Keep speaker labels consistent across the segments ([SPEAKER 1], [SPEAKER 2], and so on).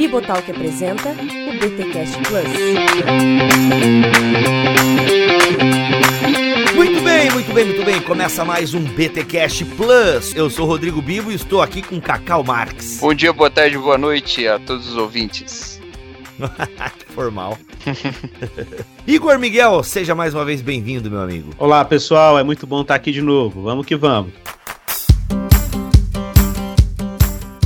[SPEAKER 1] Bibotalk apresenta o BTcast Plus.
[SPEAKER 2] Muito bem, muito bem, muito bem. Começa mais um BTcast Plus. Eu sou Rodrigo Bibo e estou aqui com Cacau Marques.
[SPEAKER 3] Bom dia, boa tarde, boa noite a todos os ouvintes.
[SPEAKER 2] Formal. Igor Miguel, seja mais uma vez bem-vindo, meu amigo.
[SPEAKER 4] Olá, pessoal, é muito bom estar aqui de novo. Vamos que vamos.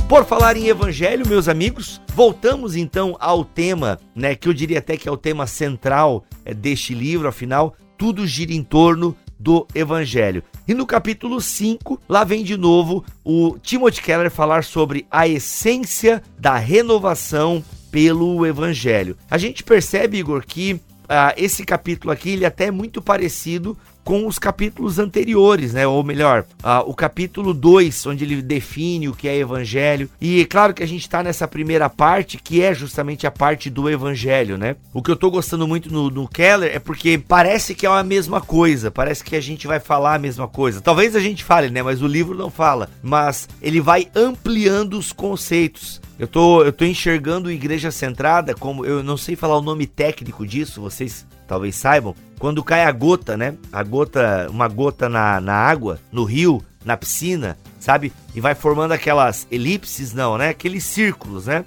[SPEAKER 2] Por falar em evangelho, meus amigos, voltamos então ao tema, né, que eu diria até que é o tema central é, deste livro, afinal, tudo gira em torno do evangelho. E no capítulo 5, lá vem de novo o Timothy Keller falar sobre a essência da renovação pelo evangelho. A gente percebe, Igor, que ah, esse capítulo aqui ele até é muito parecido com os capítulos anteriores, né? Ou melhor, uh, o capítulo 2, onde ele define o que é evangelho. E é claro que a gente está nessa primeira parte, que é justamente a parte do evangelho, né? O que eu tô gostando muito no, no, Keller é porque parece que é a mesma coisa, parece que a gente vai falar a mesma coisa. Talvez a gente fale, né? Mas o livro não fala. Mas ele vai ampliando os conceitos. Eu tô, eu tô enxergando igreja centrada como eu não sei falar o nome técnico disso, vocês talvez saibam. Quando cai a gota, né? A gota, uma gota na, na água, no rio, na piscina, sabe? E vai formando aquelas elipses, não, né? Aqueles círculos, né?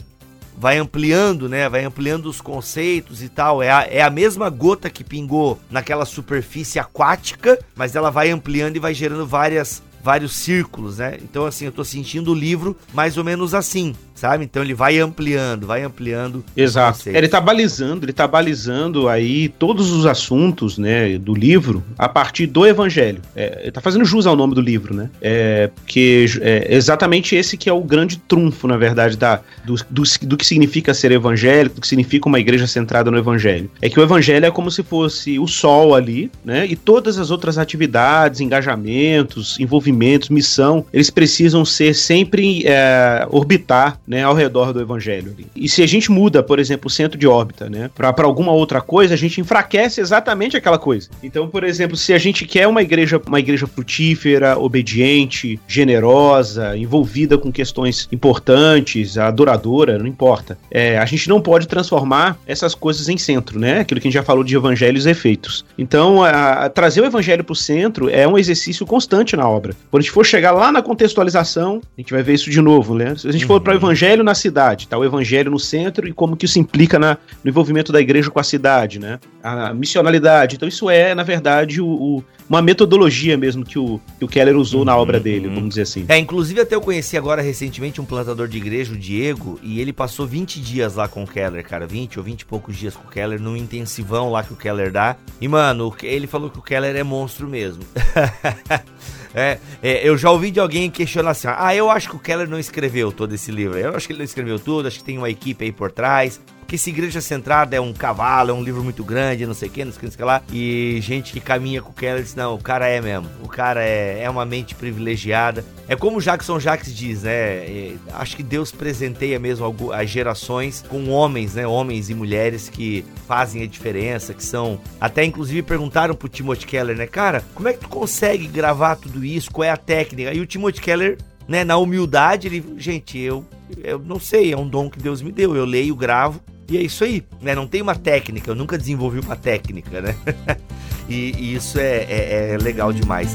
[SPEAKER 2] Vai ampliando, né? Vai ampliando os conceitos e tal. É a, é a mesma gota que pingou naquela superfície aquática, mas ela vai ampliando e vai gerando várias vários círculos, né? Então, assim, eu tô sentindo o livro mais ou menos assim, sabe? Então ele vai ampliando, vai ampliando.
[SPEAKER 4] Exato. Ele tá balizando, ele tá balizando aí todos os assuntos, né, do livro a partir do evangelho. É, ele tá fazendo jus ao nome do livro, né? É, porque é exatamente esse que é o grande trunfo, na verdade, da, do, do, do que significa ser evangélico, do que significa uma igreja centrada no evangelho. É que o evangelho é como se fosse o sol ali, né? E todas as outras atividades, engajamentos, envolvimentos, missão, eles precisam ser sempre é, orbitar né, ao redor do evangelho. E se a gente muda, por exemplo, o centro de órbita, né, para alguma outra coisa, a gente enfraquece exatamente aquela coisa. Então, por exemplo, se a gente quer uma igreja, uma igreja frutífera, obediente, generosa, envolvida com questões importantes, adoradora, não importa. É, a gente não pode transformar essas coisas em centro, né? Aquilo que a gente já falou de evangelhos e efeitos. Então, a, a trazer o evangelho para o centro é um exercício constante na obra. Quando a gente for chegar lá na contextualização, a gente vai ver isso de novo, né? Se a gente uhum. for para o evangelho na cidade, tá? O evangelho no centro e como que isso implica na, no envolvimento da igreja com a cidade, né? A missionalidade. Então isso é, na verdade, o, o uma metodologia mesmo que o, que o Keller usou uhum, na obra dele, uhum. vamos dizer assim.
[SPEAKER 2] É, inclusive até eu conheci agora recentemente um plantador de igreja, o Diego, e ele passou 20 dias lá com o Keller, cara, 20 ou 20 e poucos dias com o Keller, num intensivão lá que o Keller dá. E, mano, ele falou que o Keller é monstro mesmo. É, é, eu já ouvi de alguém questionar assim: ah, eu acho que o Keller não escreveu todo esse livro. Eu acho que ele não escreveu tudo, acho que tem uma equipe aí por trás que esse Igreja Centrada é um cavalo, é um livro muito grande, não sei o que, não sei o que, lá. E gente que caminha com o Keller diz, não, o cara é mesmo. O cara é, é uma mente privilegiada. É como o Jackson Jacques diz, né? É, acho que Deus presenteia mesmo as gerações com homens, né? Homens e mulheres que fazem a diferença, que são... Até inclusive perguntaram pro Timothy Keller, né? Cara, como é que tu consegue gravar tudo isso? Qual é a técnica? E o Timothy Keller né, na humildade, ele, gente, eu, eu não sei, é um dom que Deus me deu. Eu leio, gravo e é isso aí, né? Não tem uma técnica, eu nunca desenvolvi uma técnica, né? e, e, isso é, é, é legal demais.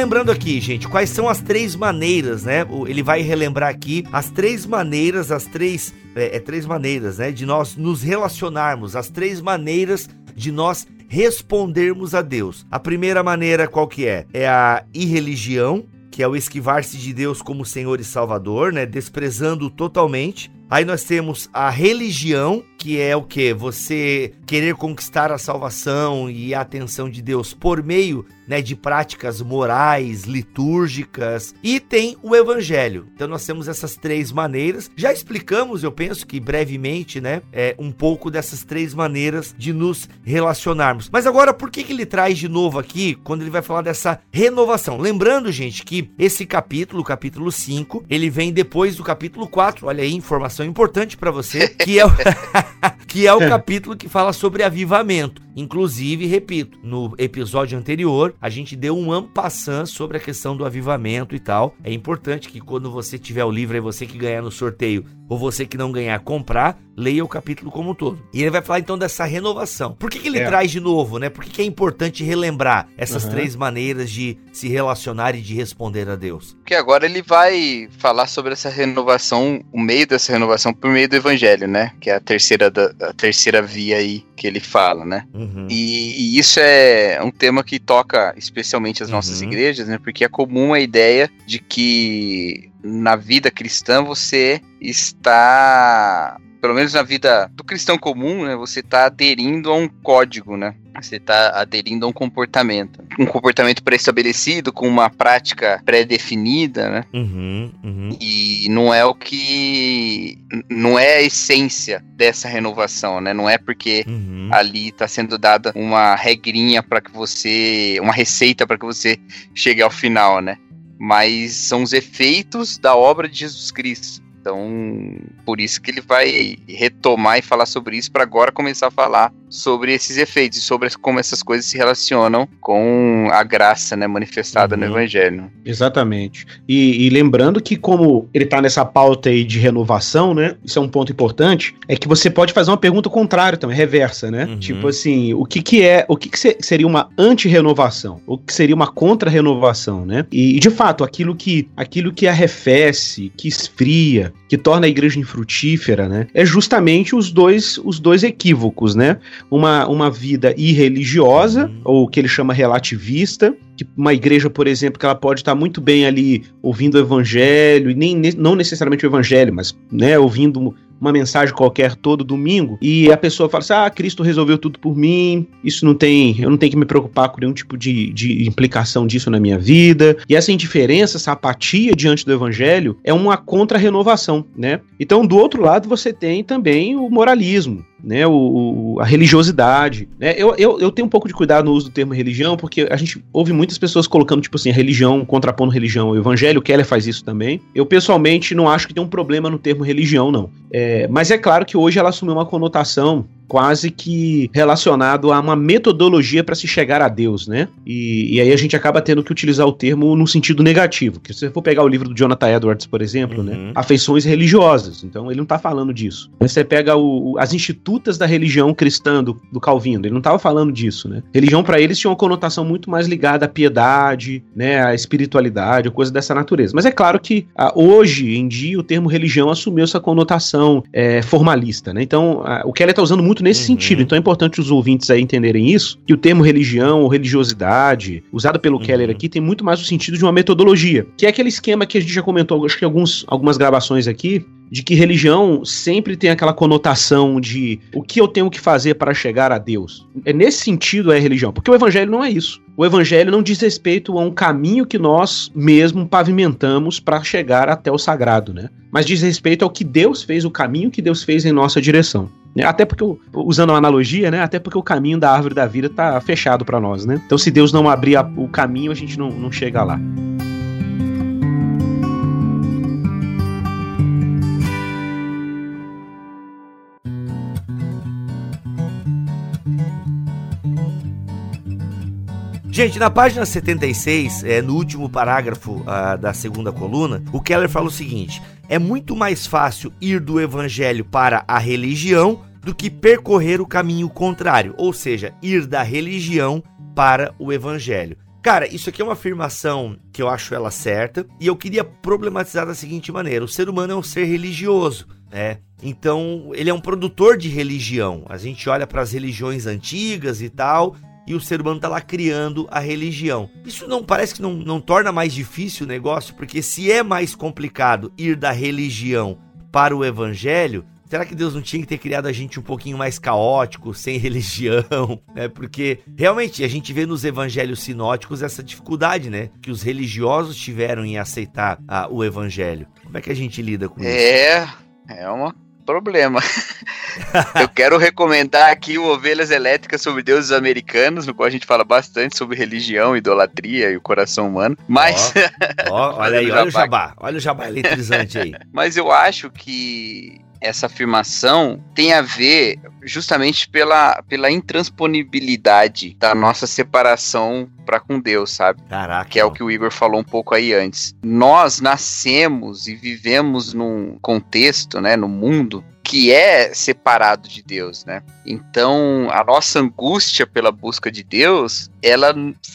[SPEAKER 2] Lembrando aqui, gente, quais são as três maneiras, né? Ele vai relembrar aqui as três maneiras, as três. É, é três maneiras, né? De nós nos relacionarmos, as três maneiras de nós respondermos a Deus. A primeira maneira qual que é? É a irreligião, que é o esquivar-se de Deus como Senhor e Salvador, né? Desprezando totalmente. Aí nós temos a religião, que é o que? Você querer conquistar a salvação e a atenção de Deus por meio né, de práticas morais, litúrgicas e tem o evangelho. Então nós temos essas três maneiras. Já explicamos, eu penso que brevemente, né, é, um pouco dessas três maneiras de nos relacionarmos. Mas agora, por que, que ele traz de novo aqui quando ele vai falar dessa renovação? Lembrando, gente, que esse capítulo, capítulo 5, ele vem depois do capítulo 4. Olha aí, informação importante para você, que é o, que é o capítulo que fala sobre avivamento. Inclusive, repito, no episódio anterior, a gente deu um ampassant sobre a questão do avivamento e tal. É importante que quando você tiver o livro, é você que ganhar no sorteio ou você que não ganhar comprar, leia o capítulo como um todo. E ele vai falar então dessa renovação. Por que, que ele é. traz de novo, né? Por que, que é importante relembrar essas uhum. três maneiras de se relacionar e de responder a Deus?
[SPEAKER 3] Porque agora ele vai falar sobre essa renovação, o meio dessa renovação por meio do evangelho, né? Que é a terceira, da, a terceira via aí que ele fala, né? Uhum. E, e, isso é um tema que toca especialmente as nossas uhum. igrejas, né? Porque é comum a ideia de que na vida cristã você está pelo menos na vida do cristão comum, né, você está aderindo a um código, né? Você está aderindo a um comportamento. Um comportamento pré-estabelecido, com uma prática pré-definida, né? Uhum, uhum. E não é o que. Não é a essência dessa renovação, né? Não é porque uhum. ali está sendo dada uma regrinha para que você. Uma receita para que você chegue ao final, né? mas são os efeitos da obra de Jesus Cristo. Então, por isso que ele vai retomar e falar sobre isso para agora começar a falar sobre esses efeitos e sobre como essas coisas se relacionam com a graça né, manifestada uhum. no Evangelho.
[SPEAKER 4] Exatamente. E, e, lembrando que, como ele está nessa pauta aí de renovação, né? Isso é um ponto importante, é que você pode fazer uma pergunta contrária também, reversa, né? Uhum. Tipo assim, o que, que é, o que, que seria uma anti-renovação? O que seria uma contra-renovação, né? E, e, de fato, aquilo que, aquilo que arrefece, que esfria, que torna a igreja infrutífera, né? É justamente os dois, os dois equívocos, né? uma, uma vida irreligiosa, uhum. ou o que ele chama relativista, que uma igreja, por exemplo, que ela pode estar muito bem ali ouvindo o evangelho, e nem, não necessariamente o evangelho, mas né, ouvindo uma mensagem qualquer todo domingo e a pessoa fala assim: ah, Cristo resolveu tudo por mim, isso não tem, eu não tenho que me preocupar com nenhum tipo de, de implicação disso na minha vida. E essa indiferença, essa apatia diante do evangelho é uma contra-renovação, né? Então, do outro lado, você tem também o moralismo, né, o, a religiosidade. Né? Eu, eu, eu tenho um pouco de cuidado no uso do termo religião, porque a gente ouve muitas pessoas colocando, tipo assim, religião, contrapondo religião ao evangelho, o Keller faz isso também. Eu, pessoalmente, não acho que tem um problema no termo religião, não. É, mas é claro que hoje ela assumiu uma conotação quase que relacionado a uma metodologia para se chegar a Deus, né? E, e, aí a gente acaba tendo que utilizar o termo no sentido negativo. Que se você for pegar o livro do Jonathan Edwards, por exemplo, né? uhum. né? Afeições religiosas. Então ele não está falando disso. Você pega o, as institutas da religião cristã do, do Calvino, ele não estava falando disso, né? Religião para eles tinha uma conotação muito mais ligada à piedade, né? À espiritualidade, coisa dessa natureza. Mas é claro que a, hoje em dia o termo religião assumiu essa conotação é, formalista, né? Então a, o Kelly está usando muito muito nesse uhum. sentido. Então é importante os ouvintes aí entenderem isso, que o termo religião ou religiosidade, usado pelo uhum. Keller aqui, tem muito mais o sentido de uma metodologia, que é aquele esquema que a gente já comentou, acho que alguns, algumas gravações aqui, de que religião sempre tem aquela conotação de o que eu tenho que fazer para chegar a Deus. É nesse sentido é religião, porque o evangelho não é isso. O evangelho não diz respeito a um caminho que nós mesmo pavimentamos para chegar até o sagrado, né? Mas diz respeito ao que Deus fez, o caminho que Deus fez em nossa direção. Né? Até porque, usando uma analogia, né? Até porque o caminho da árvore da vida tá fechado para nós, né? Então, se Deus não abrir a, o caminho, a gente não, não chega lá.
[SPEAKER 2] Gente, na página 76, é, no último parágrafo uh, da segunda coluna, o Keller fala o seguinte: é muito mais fácil ir do evangelho para a religião do que percorrer o caminho contrário, ou seja, ir da religião para o evangelho. Cara, isso aqui é uma afirmação que eu acho ela certa e eu queria problematizar da seguinte maneira: o ser humano é um ser religioso, né? Então, ele é um produtor de religião. A gente olha para as religiões antigas e tal, e o ser humano está lá criando a religião. Isso não parece que não, não torna mais difícil o negócio, porque se é mais complicado ir da religião para o evangelho, Será que Deus não tinha que ter criado a gente um pouquinho mais caótico, sem religião? É porque realmente a gente vê nos evangelhos sinóticos essa dificuldade, né? Que os religiosos tiveram em aceitar a, o evangelho. Como é que a gente lida com
[SPEAKER 3] é, isso? É, é um problema. Eu quero recomendar aqui o Ovelhas Elétricas sobre deuses americanos, no qual a gente fala bastante sobre religião, idolatria e o coração humano. Mas.
[SPEAKER 2] Olha aí, olha o jabá. Olha o jabá eletrizante aí.
[SPEAKER 3] Mas eu acho que essa afirmação tem a ver justamente pela, pela intransponibilidade da nossa separação para com Deus, sabe?
[SPEAKER 2] Caraca.
[SPEAKER 3] Que é o que o Igor falou um pouco aí antes. Nós nascemos e vivemos num contexto, né, no mundo que é separado de Deus, né? Então, a nossa angústia pela busca de Deus, ela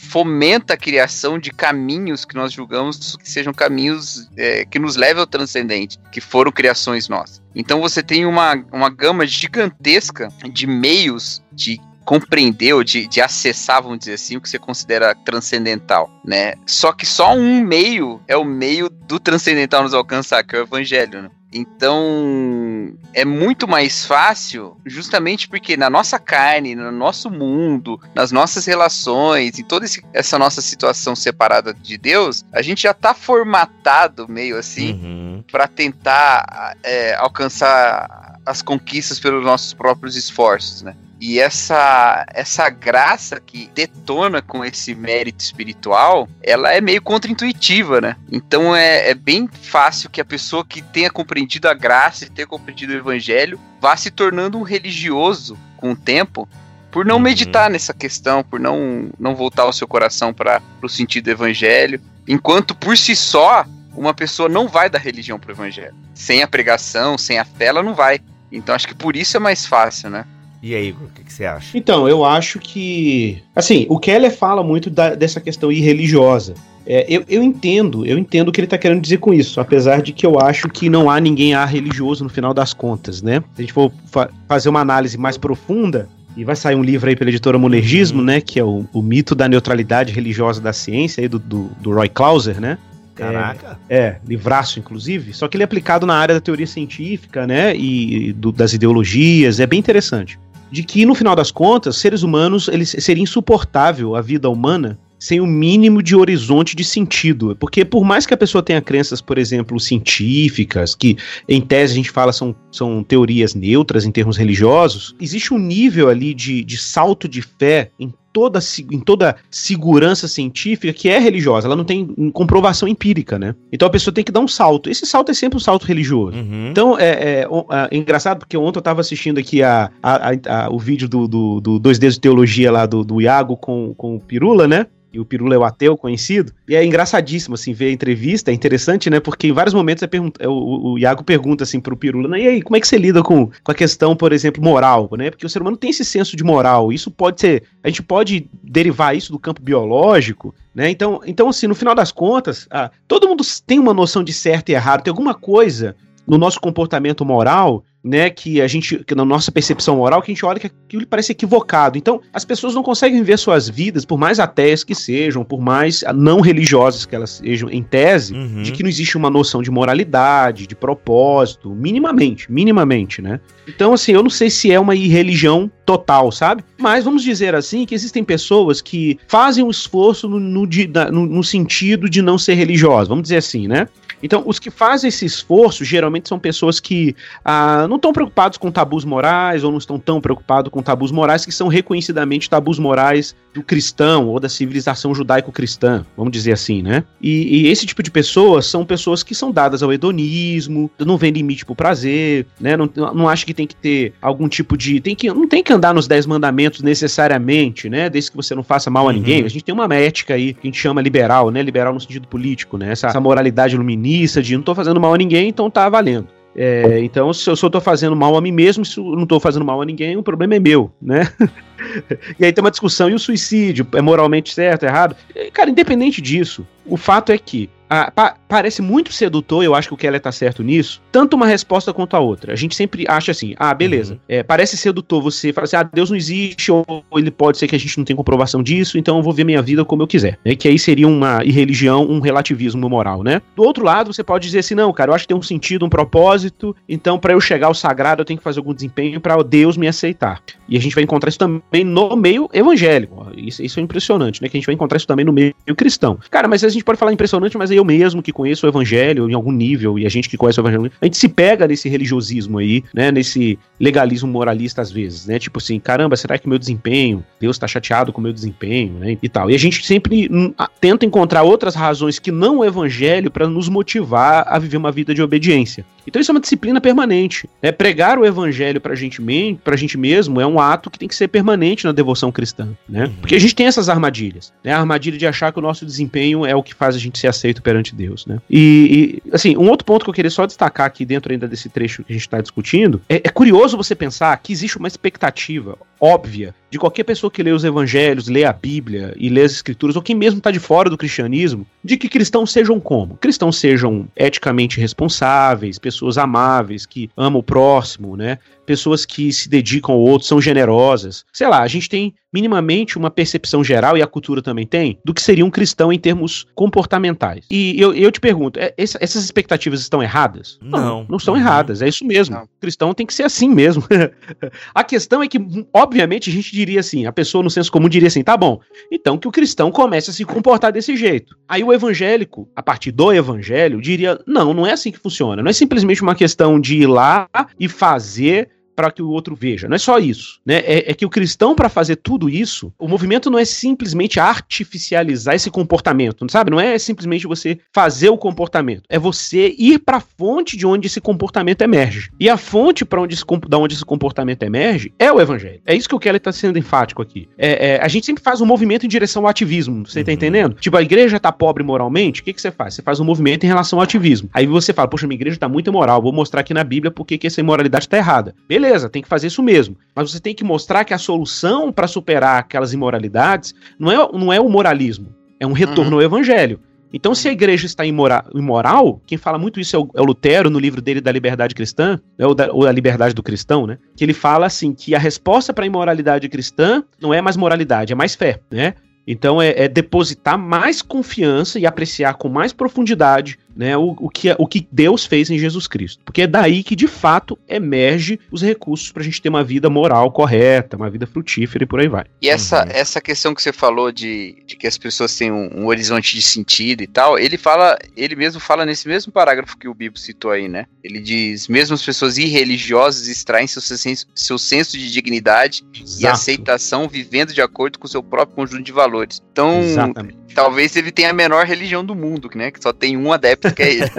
[SPEAKER 3] fomenta a criação de caminhos que nós julgamos que sejam caminhos é, que nos levem ao transcendente, que foram criações nossas. Então, você tem uma, uma gama gigantesca de meios de compreender ou de, de acessar, vamos dizer assim, o que você considera transcendental, né? Só que só um meio é o meio do transcendental nos alcançar, que é o evangelho, né? Então, é muito mais fácil, justamente porque na nossa carne, no nosso mundo, nas nossas relações, em toda esse, essa nossa situação separada de Deus, a gente já está formatado meio assim uhum. para tentar é, alcançar as conquistas pelos nossos próprios esforços, né? E essa, essa graça que detona com esse mérito espiritual, ela é meio contraintuitiva, né? Então é, é bem fácil que a pessoa que tenha compreendido a graça e tenha compreendido o evangelho vá se tornando um religioso com o tempo, por não uhum. meditar nessa questão, por não, não voltar o seu coração para o sentido do evangelho, enquanto por si só uma pessoa não vai da religião para o evangelho. Sem a pregação, sem a fé, ela não vai. Então acho que por isso é mais fácil, né?
[SPEAKER 2] E aí, Igor, o que, que, você acha?
[SPEAKER 4] Então, eu acho que. Assim, o Keller fala muito da, dessa questão irreligiosa. É, eu, eu entendo, eu entendo o que ele está querendo dizer com isso, apesar de que eu acho que não há ninguém a religioso no final das contas, né? Se a gente for fa fazer uma análise mais profunda, e vai sair um livro aí pela editora Monergismo, uhum. né? Que é o, o mito da neutralidade religiosa da ciência, aí do, do, do Roy Clauser, né?
[SPEAKER 2] Caraca.
[SPEAKER 4] É, é, livraço, inclusive. Só que ele é aplicado na área da teoria científica, né? E do, das ideologias. É bem interessante de que, no final das contas, seres humanos, eles seria insuportável a vida humana sem o mínimo de horizonte de sentido. Porque por mais que a pessoa tenha crenças, por exemplo, científicas, que em tese a gente fala são, são teorias neutras em termos religiosos, existe um nível ali de, de salto de fé em toda, em toda segurança científica que é religiosa, ela não tem comprovação empírica, né? Então a pessoa tem que dar um salto. Esse salto é sempre um salto religioso. Uhum. Então é, é, é, engraçado porque ontem eu estava assistindo aqui a, a, a, o vídeo do, do, do, Dois Dedos de Teologia lá do, do Iago com, com o Pirula, né? E o Pirula é o ateu conhecido. E é engraçadíssimo, assim, ver a entrevista, é interessante, né? Porque em vários momentos é pergunta, é, o, o Iago pergunta, assim, pro Pirula, e aí, como é que você lida com, com a questão, por exemplo, moral, né? Porque o ser humano tem esse senso de moral, isso pode ser, a gente pode derivar isso do campo biológico, né? Então, então assim, no final das contas, ah, todo mundo tem uma noção de certo e errado, tem alguma coisa no nosso comportamento moral né, que a gente, que na nossa percepção moral, que a gente olha que aquilo parece equivocado. Então, as pessoas não conseguem viver suas vidas, por mais ateias que sejam, por mais não religiosas que elas sejam, em tese, uhum. de que não existe uma noção de moralidade, de propósito, minimamente, minimamente, né? Então, assim, eu não sei se é uma irreligião total, sabe? Mas vamos dizer assim que existem pessoas que fazem um esforço no, no, no, no sentido de não ser religiosas, vamos dizer assim, né? Então, os que fazem esse esforço geralmente são pessoas que ah, não estão preocupados com tabus morais ou não estão tão preocupados com tabus morais que são reconhecidamente tabus morais do cristão ou da civilização judaico-cristã, vamos dizer assim, né? E, e, esse tipo de pessoas são pessoas que são dadas ao hedonismo, não vê limite pro prazer, né? Não, não acha que tem que ter algum tipo de. Tem que, não tem que andar nos dez mandamentos necessariamente, né? Desde que você não faça mal a uhum. ninguém. A gente tem uma ética aí que a gente chama liberal, né? Liberal no sentido político, né? Essa, essa moralidade iluminada missa de não tô fazendo mal a ninguém, então tá valendo. É, então, se eu só tô fazendo mal a mim mesmo, se eu não tô fazendo mal a ninguém, o problema é meu, né? e aí tem uma discussão, e o suicídio? É moralmente certo, errado? Cara, independente disso, o fato é que ah, pa parece muito sedutor, eu acho que o Keller tá certo nisso, tanto uma resposta quanto a outra. A gente sempre acha assim, ah, beleza, uhum. é, parece sedutor você falar assim, ah, Deus não existe, ou ele pode ser que a gente não tenha comprovação disso, então eu vou ver minha vida como eu quiser. Né? Que aí seria uma irreligião, um relativismo moral, né? Do outro lado, você pode dizer assim, não, cara, eu acho que tem um sentido, um propósito, então para eu chegar ao sagrado eu tenho que fazer algum desempenho para Deus me aceitar. E a gente vai encontrar isso também no meio evangélico. Isso, isso é impressionante, né? Que a gente vai encontrar isso também no meio cristão. Cara, mas a gente pode falar impressionante, mas eu mesmo que conheço o evangelho em algum nível, e a gente que conhece o evangelho, a gente se pega nesse religiosismo aí, né? Nesse legalismo moralista às vezes, né? Tipo assim, caramba, será que meu desempenho, Deus tá chateado com meu desempenho, né? E tal. E a gente sempre hum, tenta encontrar outras razões que não o evangelho para nos motivar a viver uma vida de obediência. Então isso é uma disciplina permanente. Né? Pregar o evangelho pra gente, pra gente mesmo é um ato que tem que ser permanente na devoção cristã. Né? Uhum. Porque a gente tem essas armadilhas. Né? A armadilha de achar que o nosso desempenho é o que faz a gente ser aceito perante Deus. Né? E, e assim, um outro ponto que eu queria só destacar aqui dentro ainda desse trecho que a gente está discutindo é, é curioso você pensar que existe uma expectativa óbvia de qualquer pessoa que lê os evangelhos, lê a Bíblia e lê as escrituras, ou quem mesmo está de fora do cristianismo, de que cristãos sejam como? Cristãos sejam eticamente responsáveis, pessoas amáveis, que amam o próximo, né? Pessoas que se dedicam ao outro, são generosas. Sei lá, a gente tem minimamente uma percepção geral, e a cultura também tem, do que seria um cristão em termos comportamentais. E eu, eu te pergunto, é, essas expectativas estão erradas?
[SPEAKER 2] Não. Não,
[SPEAKER 4] não estão erradas, é isso mesmo. Não. O cristão tem que ser assim mesmo. a questão é que, obviamente, a gente diria assim, a pessoa no senso comum diria assim, tá bom, então que o cristão comece a se comportar desse jeito. Aí o evangélico, a partir do evangelho, diria, não, não é assim que funciona. Não é simplesmente uma questão de ir lá e fazer para que o outro veja. Não é só isso, né? É, é que o cristão para fazer tudo isso, o movimento não é simplesmente artificializar esse comportamento, sabe? Não é simplesmente você fazer o comportamento, é você ir para a fonte de onde esse comportamento emerge. E a fonte para onde esse, da onde esse comportamento emerge é o evangelho. É isso que o Kelly está sendo enfático aqui. É, é, a gente sempre faz um movimento em direção ao ativismo, você tá uhum. tá entendendo? Tipo, a igreja tá pobre moralmente, o que, que você faz? Você faz um movimento em relação ao ativismo. Aí você fala, poxa, minha igreja tá muito imoral, vou mostrar aqui na Bíblia porque que essa imoralidade tá errada. Beleza beleza, tem que fazer isso mesmo. Mas você tem que mostrar que a solução para superar aquelas imoralidades não é, não é o moralismo, é um retorno uhum. ao evangelho. Então, se a igreja está imora, imoral, quem fala muito isso é o, é o, Lutero, no livro dele da Liberdade Cristã, né, ou, da, ou da Liberdade do Cristão, né? Que ele fala assim: que a resposta para a imoralidade cristã não é mais moralidade, é mais fé, né? Então é, é, depositar mais confiança e apreciar com mais profundidade né, o, o, que, o que Deus fez em Jesus Cristo. Porque é daí que, de fato, emerge os recursos para a gente ter uma vida moral correta, uma vida frutífera e por aí vai.
[SPEAKER 3] E essa, uhum. essa questão que você falou de, de que as pessoas têm um, um, horizonte de sentido e tal, ele fala, ele mesmo fala nesse mesmo parágrafo que o Bibo citou aí, né? Ele diz, mesmo as pessoas irreligiosas extraem seu, senso, seu senso de dignidade Exato. e aceitação vivendo de acordo com o seu próprio conjunto de valores. Então, Exatamente. talvez ele tenha a menor religião do mundo, né? Que só tem um adepto que é ele.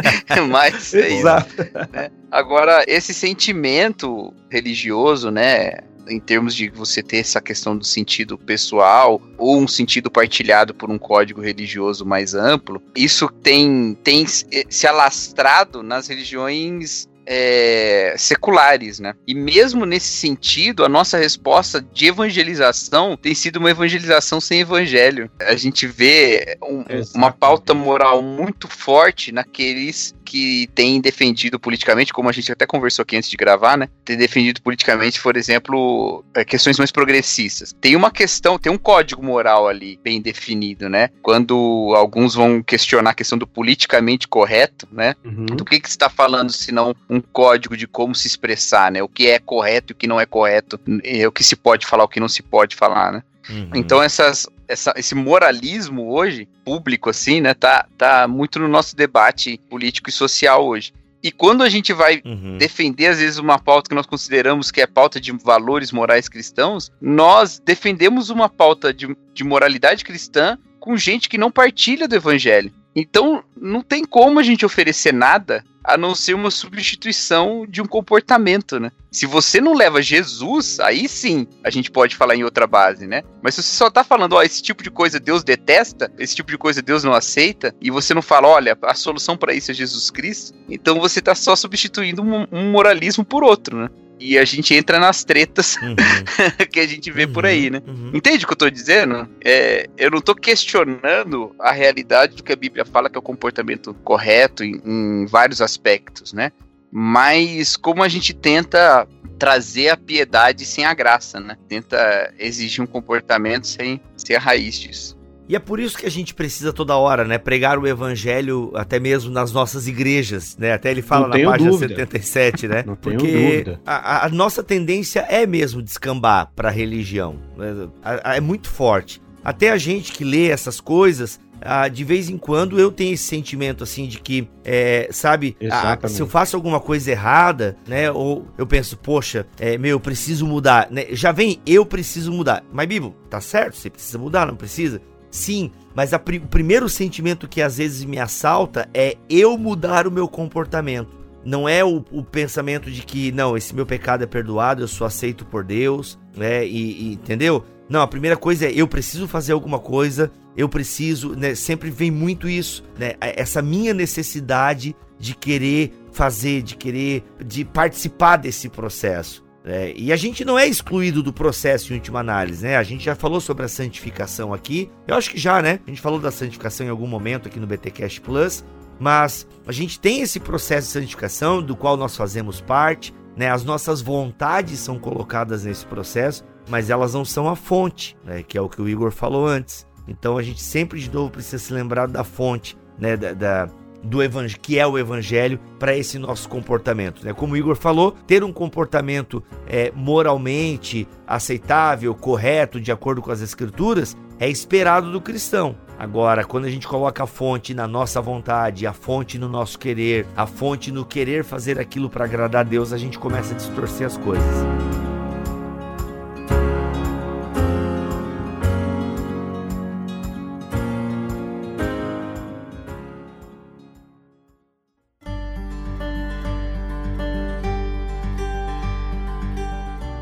[SPEAKER 3] Mas é Exato. isso. Né? Agora, esse sentimento religioso, né? Em termos de você ter essa questão do sentido pessoal ou um sentido partilhado por um código religioso mais amplo, isso tem, tem se alastrado nas religiões é, seculares, né? E mesmo nesse sentido, a nossa resposta de evangelização tem sido uma evangelização sem evangelho. A gente vê um, uma pauta moral muito forte naqueles que têm defendido politicamente, como a gente até conversou aqui antes de gravar, né? Tem defendido politicamente, por exemplo, é, questões mais progressistas. Tem uma questão, tem um código moral ali bem definido, né? Quando alguns vão questionar a questão do politicamente correto, né? Uhum. Do que que está falando, se não um código de como se expressar, né? O que é correto e o que não é correto, o que se pode falar, o que não se pode falar, né? Uhum. Então essas, essa, esse moralismo hoje, público assim, né, tá, tá muito no nosso debate político e social hoje. E quando a gente vai uhum. defender, às vezes, uma pauta que nós consideramos que é pauta de valores morais cristãos, nós defendemos uma pauta de, de moralidade cristã com gente que não partilha do evangelho. Então, não tem como a gente oferecer nada a não ser uma substituição de um comportamento, né? Se você não leva Jesus, aí sim a gente pode falar em outra base, né? Mas se você só tá falando, ó, esse tipo de coisa Deus detesta, esse tipo de coisa Deus não aceita, e você não fala, olha, a solução para isso é Jesus Cristo, então você tá só substituindo um, um moralismo por outro, né? E a gente entra nas tretas uhum. que a gente vê uhum. por aí, né? Uhum. Entende o que eu tô dizendo? É, eu não tô questionando a realidade do que a Bíblia fala que é o comportamento correto em, em vários aspectos, né? Mas como a gente tenta trazer a piedade sem a graça, né? Tenta exigir um comportamento sem ser a raiz disso.
[SPEAKER 2] E é por isso que a gente precisa toda hora, né, pregar o evangelho até mesmo nas nossas igrejas, né? Até ele fala na página dúvida. 77, né?
[SPEAKER 4] Não Porque
[SPEAKER 2] a, a, nossa tendência é mesmo descambar para a religião. É, é muito forte. Até a gente que lê essas coisas, ah, de vez em quando eu tenho esse sentimento assim de que, é, sabe, ah, se eu faço alguma coisa errada, né, ou eu penso, poxa, é, meu, eu preciso mudar, né, já vem, eu preciso mudar. Mas, Bibo, tá certo, você precisa mudar, não precisa? Sim, mas o primeiro sentimento que às vezes me assalta é eu mudar o meu comportamento. Não é o, o pensamento de que, não, esse meu pecado é perdoado, eu sou aceito por Deus, né, e, e entendeu? Não, a primeira coisa é eu preciso fazer alguma coisa, eu preciso, né? Sempre vem muito isso, né? Essa minha necessidade de querer fazer, de querer, de participar desse processo. É, e a gente não é excluído do processo em última análise, né? A gente já falou sobre a santificação aqui. Eu acho que já, né? A gente falou da santificação em algum momento aqui no BTcast Plus, mas a gente tem esse processo de santificação do qual nós fazemos parte, né? As nossas vontades são colocadas nesse processo mas elas não são a fonte, né, que é o que o Igor falou antes. Então a gente sempre de novo precisa se lembrar da fonte, né, da, da do evangelho, que é o evangelho para esse nosso comportamento, né? Como o Igor falou, ter um comportamento é, moralmente aceitável, correto, de acordo com as escrituras, é esperado do cristão. Agora, quando a gente coloca a fonte na nossa vontade, a fonte no nosso querer, a fonte no querer fazer aquilo para agradar a Deus, a gente começa a distorcer as coisas.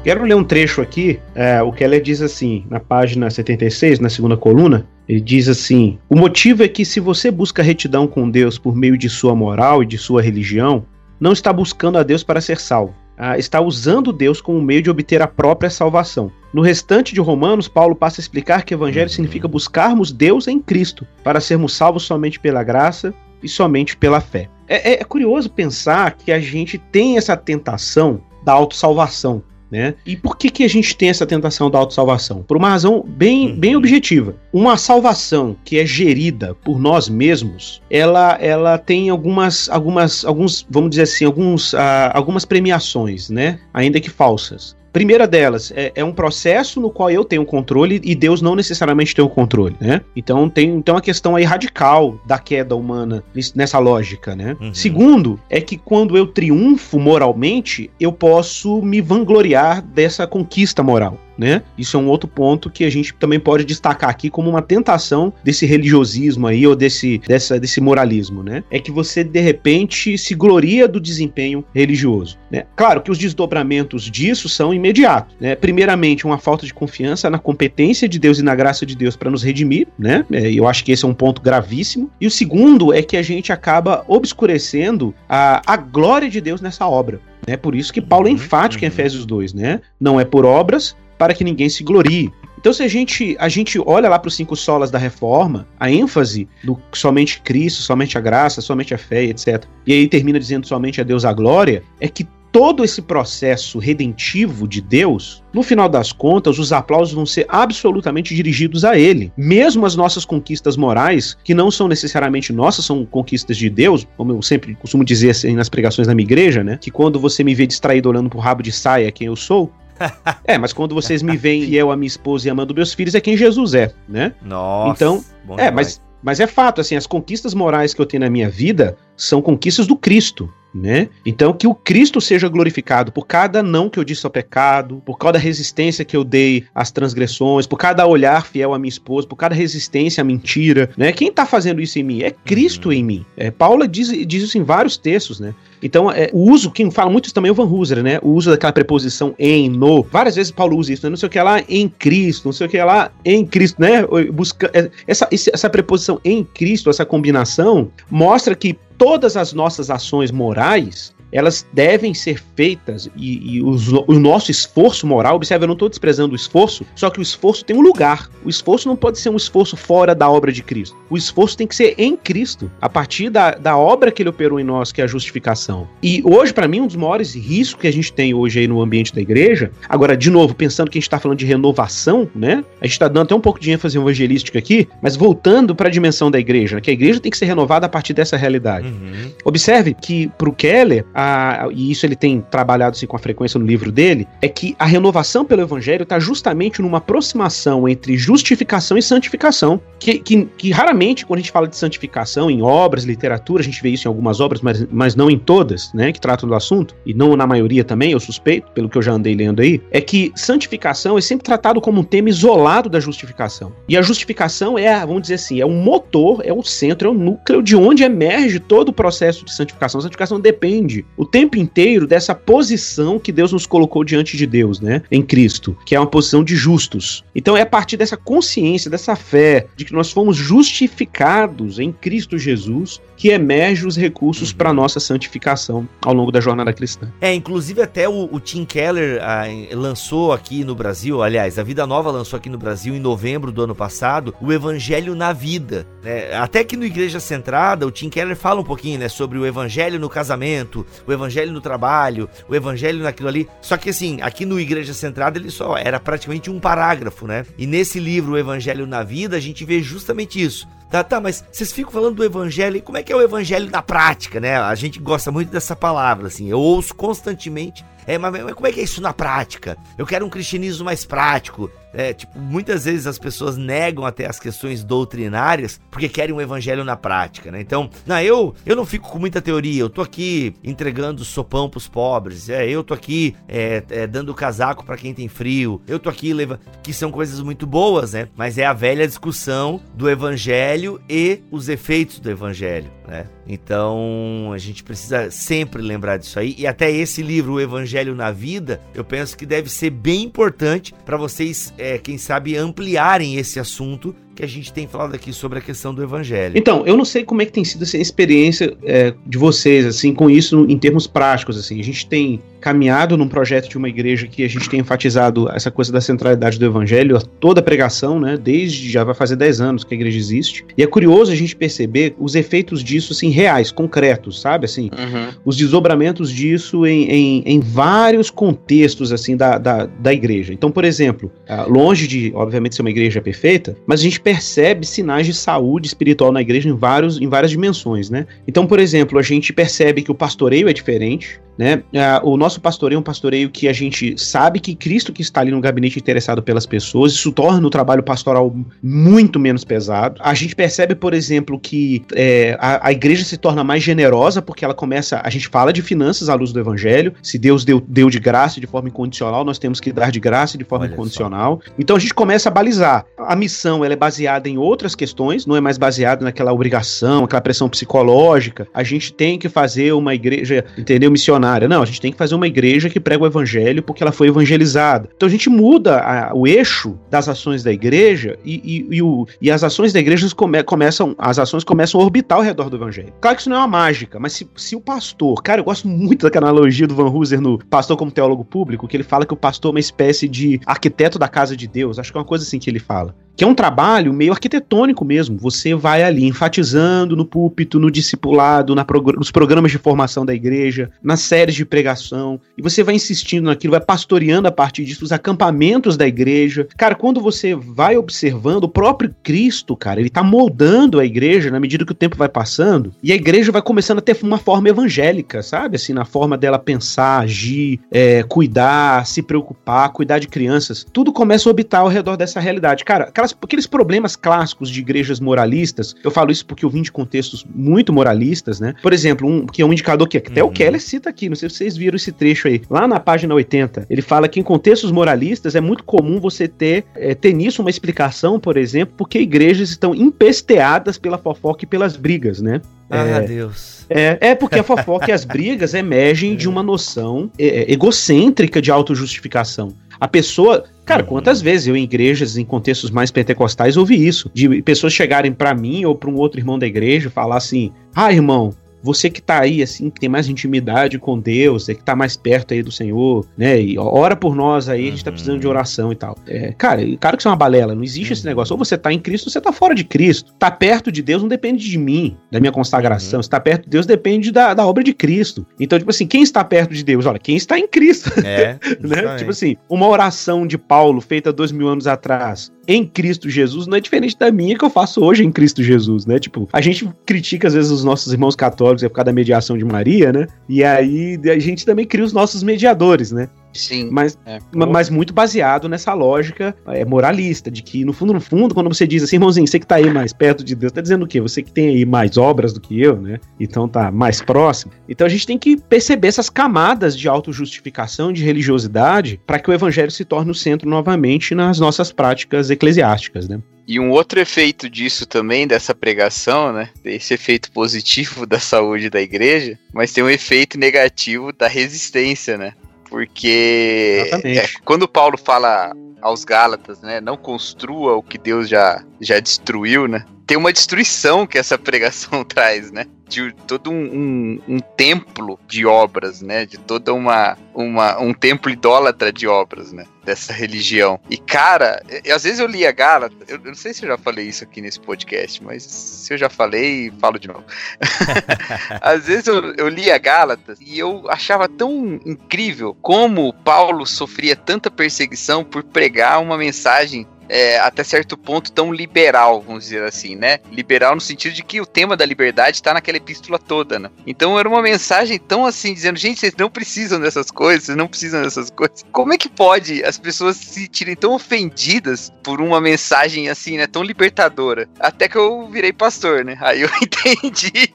[SPEAKER 4] Quero ler um trecho aqui. É, o Keller diz assim, na página 76, na segunda coluna, ele diz assim: O motivo é que se você busca retidão com Deus por meio de sua moral e de sua religião, não está buscando a Deus para ser salvo. Ah, está usando Deus como meio de obter a própria salvação. No restante de Romanos, Paulo passa a explicar que evangelho uhum. significa buscarmos Deus em Cristo, para sermos salvos somente pela graça e somente pela fé. É, é, é curioso pensar que a gente tem essa tentação da autossalvação. Né? E por que, que a gente tem essa tentação da autossalvação? Por uma razão bem, uhum. bem objetiva. Uma salvação que é gerida por nós mesmos, ela, ela tem algumas, algumas, alguns, vamos dizer assim, alguns, uh, algumas premiações, né? Ainda que falsas. Primeira delas é, é, um processo no qual eu tenho controle e Deus não necessariamente tem o controle, né? Então tem então a questão aí radical da queda humana nessa lógica, né? Uhum. Segundo é que quando eu triunfo moralmente, eu posso me vangloriar dessa conquista moral né? Isso é um outro ponto que a gente também pode destacar aqui como uma tentação desse religiosismo aí ou desse, dessa, desse moralismo, né? É que você de repente se gloria do desempenho religioso, né? Claro que os desdobramentos disso são imediatos, né? Primeiramente, uma falta de confiança na competência de Deus e na graça de Deus para nos redimir, né? É, eu acho que esse é um ponto gravíssimo. E o segundo é que a gente acaba obscurecendo a, a glória de Deus nessa obra. É por isso que Paulo é uhum, enfático uhum. em Efésios 2, né? Não é por obras, para que ninguém se glorie. Então, se a gente, a gente olha lá para os cinco solas da reforma, a ênfase do somente Cristo, somente a graça, somente a fé, etc., e aí termina dizendo somente a Deus a glória, é que todo esse processo redentivo de Deus, no final das contas, os aplausos vão ser absolutamente dirigidos a Ele. Mesmo as nossas conquistas morais, que não são necessariamente nossas, são conquistas de Deus, como eu sempre costumo dizer assim nas pregações da minha igreja, né? Que quando você me vê distraído olhando pro rabo de saia, quem eu sou, é, mas quando vocês me veem fiel a minha esposa e amando meus filhos, é quem Jesus é, né?
[SPEAKER 2] Nossa.
[SPEAKER 4] Então, é, mas, mas é fato, assim, as conquistas morais que eu tenho na minha vida são conquistas do Cristo, né? Então que o Cristo seja glorificado por cada não que eu disse ao pecado, por cada resistência que eu dei às transgressões, por cada olhar fiel à minha esposa, por cada resistência à mentira, né? Quem está fazendo isso em mim? É Cristo uhum. em mim. É, Paula diz, diz isso em vários textos, né? Então, é, o uso, quem fala muito isso também é o Van Hooser, né? O uso daquela preposição em, no. Várias vezes Paulo usa isso, né? Não sei o que lá em Cristo, não sei o que lá em Cristo, né? Busca, é, essa, essa preposição em Cristo, essa combinação, mostra que todas as nossas ações morais elas devem ser feitas e, e os, o nosso esforço moral, observe, eu não estou desprezando o esforço, só que o esforço tem um lugar. O esforço não pode ser um esforço fora da obra de Cristo. O esforço tem que ser em Cristo, a partir da, da obra que ele operou em nós, que é a justificação. E hoje, para mim, um dos maiores riscos que a gente tem hoje aí no ambiente da igreja, agora, de novo, pensando que a gente está falando de renovação, né? A gente está dando até um pouco de ênfase evangelística aqui, mas voltando para a dimensão da igreja, que a igreja tem que ser renovada a partir dessa realidade. Uhum. Observe que, para o Keller, a, e isso ele tem trabalhado assim, com a frequência no livro dele, é que a renovação pelo evangelho está justamente numa aproximação entre justificação e santificação, que, que, que, raramente, quando a gente fala de santificação em obras, literatura, a gente vê isso em algumas obras, mas, mas não em todas, né, que tratam do assunto, e não na maioria também, eu suspeito, pelo que eu já andei lendo aí, é que santificação é sempre tratado como um tema isolado da justificação. E a justificação é, vamos dizer assim, é o motor, é o centro, é o núcleo de onde emerge todo o processo de santificação. A santificação depende o tempo inteiro dessa posição que Deus nos colocou diante de Deus, né, em Cristo, que é uma posição de justos. Então é a partir dessa consciência, dessa fé de que nós fomos justificados em Cristo Jesus que emerge os recursos uhum. para nossa santificação ao longo da jornada cristã.
[SPEAKER 2] É, inclusive até o, o Tim Keller ah, lançou aqui no Brasil, aliás, a Vida Nova lançou aqui no Brasil em novembro do ano passado, o Evangelho na Vida. Né? Até que no Igreja Centrada, o Tim Keller fala um pouquinho né, sobre o Evangelho no casamento, o Evangelho no trabalho, o Evangelho naquilo ali. Só que assim, aqui no Igreja Centrada ele só era praticamente um parágrafo, né? E nesse livro, O Evangelho na Vida, a gente vê justamente isso. Tá, tá, mas vocês ficam falando do evangelho, como é que é o evangelho na prática, né? A gente gosta muito dessa palavra, assim. Eu ouço constantemente é, mas, mas como é que é isso na prática? Eu quero um cristianismo mais prático. É, tipo, muitas vezes as pessoas negam até as questões doutrinárias porque querem um evangelho na prática, né? Então, não, eu, eu não fico com muita teoria, eu tô aqui entregando sopão pros pobres, é, eu tô aqui é, é, dando casaco para quem tem frio, eu tô aqui leva... que são coisas muito boas, né? Mas é a velha discussão do evangelho e os efeitos do evangelho, né? Então, a gente precisa sempre lembrar disso aí. E até esse livro, O Evangelho na Vida, eu penso que deve ser bem importante para vocês é, quem sabe, ampliarem esse assunto que a gente tem falado aqui sobre a questão do evangelho.
[SPEAKER 4] Então, eu não sei como é que tem sido essa experiência é, de vocês, assim, com isso em termos práticos, assim. A gente tem caminhado num projeto de uma igreja que a gente tem enfatizado essa coisa da centralidade do evangelho, toda a pregação, né, desde já vai fazer 10 anos que a igreja existe. E é curioso a gente perceber os efeitos disso, assim, reais, concretos, sabe, assim, uhum. os desdobramentos disso em, em, em, vários contextos, assim, da, da, da igreja. Então, por exemplo, ah, longe de, obviamente, ser uma igreja perfeita, mas a gente percebe sinais de saúde espiritual na igreja em, vários, em várias dimensões, né? Então, por exemplo, a gente percebe que o pastoreio é diferente, né? Uh, o nosso pastoreio é um pastoreio que a gente sabe que Cristo que está ali no gabinete interessado pelas pessoas, isso torna o trabalho pastoral muito menos pesado. A gente percebe, por exemplo, que é, a, a, igreja se torna mais generosa porque ela começa. A gente fala de finanças à luz do evangelho. Se Deus deu, deu de graça de forma incondicional, nós temos que dar de graça de forma Olha incondicional. Só. Então a gente começa a balizar. A missão ela é baseada em outras questões, não é mais baseada naquela obrigação, aquela pressão psicológica. A gente tem que fazer uma igreja, entendeu? Missionária missionária. Não, a gente tem que fazer uma igreja que prega o evangelho porque ela foi evangelizada. Então a gente muda a, o eixo das ações da igreja e, e, e, o, e as ações da igreja come, começam, as ações começam a orbitar ao redor do evangelho. Claro que isso não é uma mágica, mas se, se o pastor, cara, eu gosto muito daquela analogia do Van Hooser no Pastor como Teólogo Público, que ele fala que o pastor é uma espécie de arquiteto da casa de Deus. Acho que é uma coisa assim que ele fala que é um trabalho meio arquitetônico mesmo. Você vai ali enfatizando no púlpito, no discipulado, na prog nos programas de formação da igreja, nas séries de pregação, e você vai insistindo naquilo, vai pastoreando a partir disso os acampamentos da igreja. Cara, quando você vai observando o próprio Cristo, cara, ele tá moldando a igreja na medida que o tempo vai passando, e a igreja vai começando a ter uma forma evangélica, sabe? Assim, na forma dela pensar, agir, é, cuidar, se preocupar, cuidar de crianças. Tudo começa a orbitar ao redor dessa realidade. Cara, aquelas, aqueles problemas clássicos de igrejas moralistas, eu falo isso porque eu vim de contextos muito moralistas, né? Por exemplo, um que é um indicador que até uhum. o Keller cita aqui, não sei se vocês viram esse trecho aí. Lá na página 80, ele fala que em contextos moralistas é muito comum você ter, é, ter nisso uma explicação, por exemplo, porque igrejas estão empesteadas pela fofoca e pelas brigas, né?
[SPEAKER 2] Ah, é, Deus.
[SPEAKER 4] É, é porque a fofoca e as brigas emergem de uma noção é, egocêntrica de autojustificação. A pessoa. Cara, uhum. quantas vezes eu em igrejas, em contextos mais pentecostais, ouvi isso? De pessoas chegarem para mim ou para um outro irmão da igreja e falar assim: ah, irmão, você que tá aí, assim, que tem mais intimidade com Deus, é que tá mais perto aí do Senhor, né? E ora por nós aí, a gente tá precisando de uhum. oração e tal. É, cara, cara que isso é uma balela, não existe esse negócio. Ou você tá em Cristo ou você tá fora de Cristo. Tá perto de Deus não depende de mim, da minha consagração. Uhum. Se tá perto de Deus depende da, da obra de Cristo. Então, tipo assim, quem está perto de Deus? Olha, quem está em Cristo. É, né? Tipo assim, uma oração de Paulo feita dois mil anos atrás em Cristo Jesus não é diferente da minha que eu faço hoje em Cristo Jesus, né? Tipo, a gente critica às vezes os nossos irmãos católicos é por causa da mediação de Maria, né? E aí a gente também cria os nossos mediadores, né?
[SPEAKER 3] Sim.
[SPEAKER 4] Mas, é. mas muito baseado nessa lógica é, moralista, de que, no fundo, no fundo, quando você diz assim, irmãozinho, você que tá aí mais perto de Deus, tá dizendo o quê? Você que tem aí mais obras do que eu, né? Então tá mais próximo. Então a gente tem que perceber essas camadas de autojustificação, de religiosidade, para que o evangelho se torne o centro novamente nas nossas práticas eclesiásticas, né?
[SPEAKER 3] E um outro efeito disso também, dessa pregação, né? Esse efeito positivo da saúde da igreja, mas tem um efeito negativo da resistência, né? Porque é, quando Paulo fala aos Gálatas, né, não construa o que Deus já, já destruiu, né? Tem uma destruição que essa pregação traz, né? de todo um, um, um, templo de obras, né? De toda uma, uma um templo idólatra de obras, né? Dessa religião. E, cara, eu, às vezes eu lia Gálatas, eu, eu, não sei se eu já falei isso aqui nesse podcast, mas se eu já falei, falo de novo. às vezes eu, eu lia Gálatas e eu achava tão incrível como Paulo sofria tanta perseguição por pregar uma mensagem é, até certo ponto tão liberal, vamos dizer assim, né? Liberal no sentido de que o tema da liberdade está naquela epístola toda, né? Então era uma mensagem tão assim, dizendo, gente, vocês não precisam dessas coisas, vocês não precisam dessas coisas. Como é que pode as pessoas se sentirem tão ofendidas por uma mensagem assim, né? Tão libertadora? Até que eu virei pastor, né? Aí eu entendi.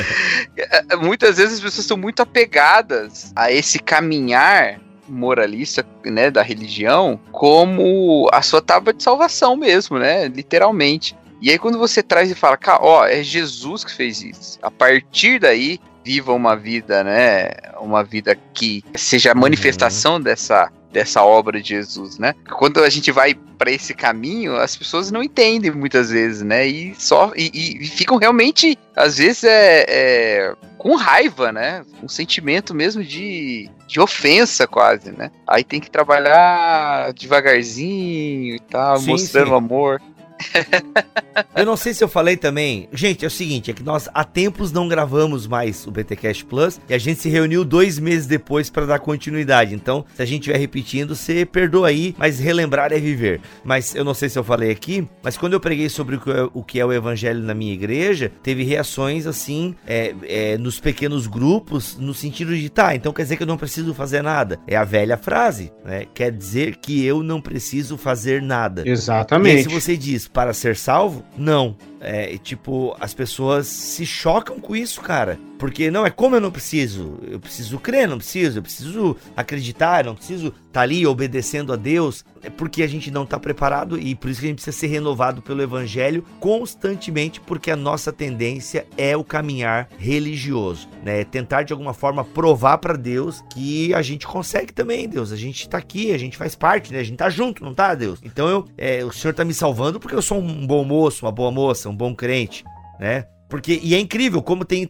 [SPEAKER 3] Muitas vezes as pessoas são muito apegadas a esse caminhar moralista, né, da religião, como a sua tábua de salvação mesmo, né, literalmente. E aí quando você traz e fala, ó, é Jesus que fez isso. A partir daí, viva uma vida, né, uma vida que seja a manifestação uhum. dessa dessa obra de Jesus, né? Quando a gente vai para esse caminho, as pessoas não entendem muitas vezes, né? E só e, e ficam realmente, às vezes, é, é, com raiva, né? Um sentimento mesmo de, de ofensa quase, né? Aí tem que trabalhar devagarzinho e tal, sim, mostrando sim. amor.
[SPEAKER 2] eu não sei se eu falei também. Gente, é o seguinte: é que nós há tempos não gravamos mais o BTCast Plus e a gente se reuniu dois meses depois para dar continuidade. Então, se a gente estiver repetindo, você perdoa aí, mas relembrar é viver. Mas eu não sei se eu falei aqui, mas quando eu preguei sobre o que é o evangelho na minha igreja, teve reações assim, é, é, nos pequenos grupos, no sentido de tá, então quer dizer que eu não preciso fazer nada. É a velha frase, né? Quer dizer que eu não preciso fazer nada.
[SPEAKER 4] Exatamente. E aí,
[SPEAKER 2] se você diz, para ser salvo? Não. É, tipo, as pessoas se chocam com isso, cara. Porque não é como eu não preciso. Eu preciso crer, não preciso. Eu preciso acreditar, não preciso estar tá ali obedecendo a Deus. É porque a gente não está preparado e por isso que a gente precisa ser renovado pelo Evangelho constantemente, porque a nossa tendência é o caminhar religioso, né? Tentar de alguma forma provar para Deus que a gente consegue também, Deus. A gente está aqui, a gente faz parte, né? A gente tá junto, não tá, Deus? Então eu, é, o Senhor está me salvando porque eu sou um bom moço, uma boa moça, um bom crente, né? Porque, e é incrível como tem,